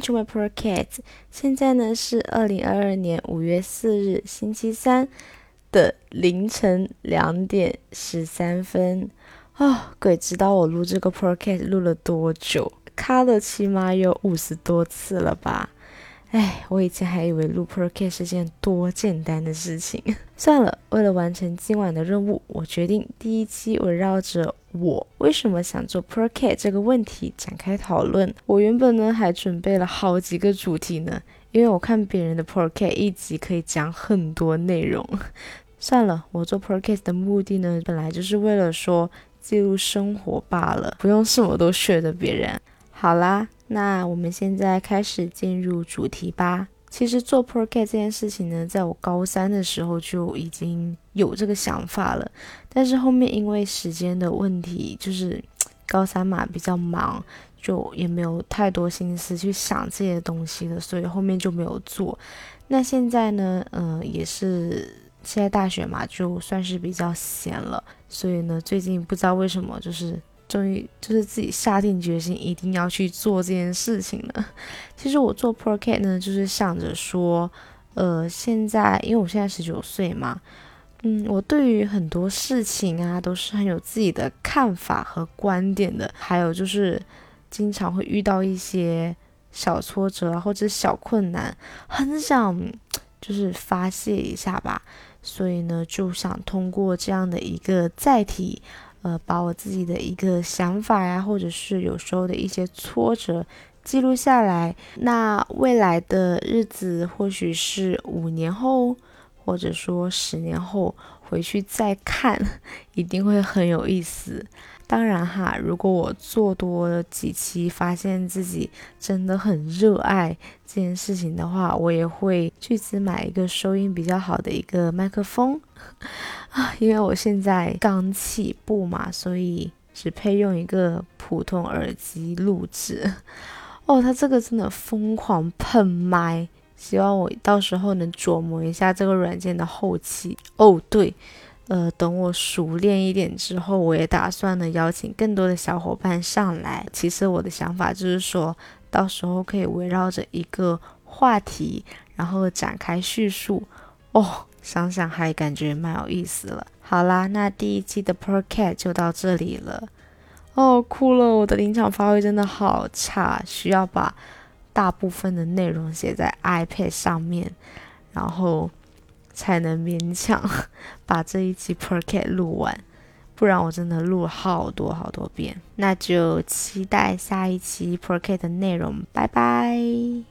Welcome to my podcast。现在呢是二零二二年五月四日星期三的凌晨两点十三分。哦，鬼知道我录这个 podcast 录了多久，卡了起码有五十多次了吧。哎，我以前还以为录 podcast 是件多简单的事情。算了，为了完成今晚的任务，我决定第一期围绕着我为什么想做 per case 这个问题展开讨论。我原本呢还准备了好几个主题呢，因为我看别人的 per case 一集可以讲很多内容。算了，我做 per case 的目的呢，本来就是为了说记录生活罢了，不用什么都学着别人。好啦。那我们现在开始进入主题吧。其实做 p r o c a s t 这件事情呢，在我高三的时候就已经有这个想法了，但是后面因为时间的问题，就是高三嘛比较忙，就也没有太多心思去想这些东西了，所以后面就没有做。那现在呢，嗯，也是现在大学嘛，就算是比较闲了，所以呢，最近不知道为什么就是。终于就是自己下定决心一定要去做这件事情了。其实我做 p r o c a t 呢，就是想着说，呃，现在因为我现在十九岁嘛，嗯，我对于很多事情啊都是很有自己的看法和观点的。还有就是经常会遇到一些小挫折或者小困难，很想就是发泄一下吧。所以呢，就想通过这样的一个载体。呃，把我自己的一个想法呀，或者是有时候的一些挫折记录下来。那未来的日子，或许是五年后，或者说十年后回去再看，一定会很有意思。当然哈，如果我做多几期，发现自己真的很热爱这件事情的话，我也会去次买一个收音比较好的一个麦克风啊，因为我现在刚起步嘛，所以只配用一个普通耳机录制。哦，它这个真的疯狂喷麦，希望我到时候能琢磨一下这个软件的后期。哦，对。呃，等我熟练一点之后，我也打算呢邀请更多的小伙伴上来。其实我的想法就是说，到时候可以围绕着一个话题，然后展开叙述。哦，想想还感觉蛮有意思了。好啦，那第一期的 Per Cat 就到这里了。哦，哭了，我的临场发挥真的好差，需要把大部分的内容写在 iPad 上面，然后。才能勉强 把这一期 p r c a t 录完，不然我真的录了好多好多遍。那就期待下一期 p r c a t 的内容，拜拜。